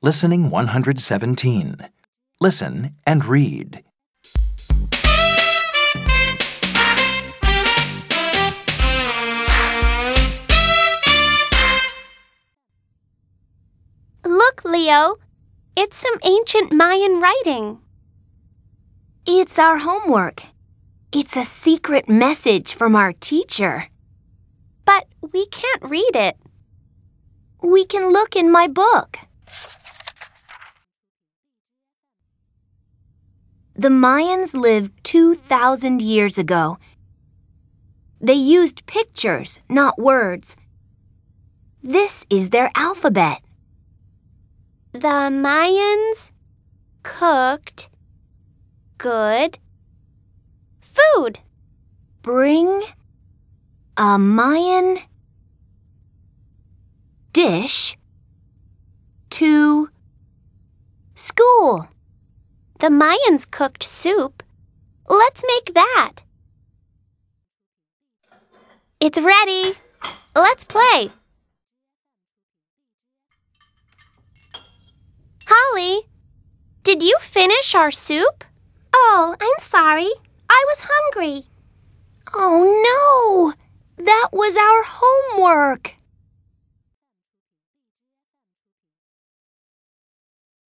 Listening 117. Listen and read. Look, Leo. It's some ancient Mayan writing. It's our homework. It's a secret message from our teacher. But we can't read it. We can look in my book. The Mayans lived 2,000 years ago. They used pictures, not words. This is their alphabet. The Mayans cooked good food. Bring a Mayan dish to school. The Mayans cooked soup. Let's make that. It's ready. Let's play. Holly, did you finish our soup? Oh, I'm sorry. I was hungry. Oh no! That was our homework.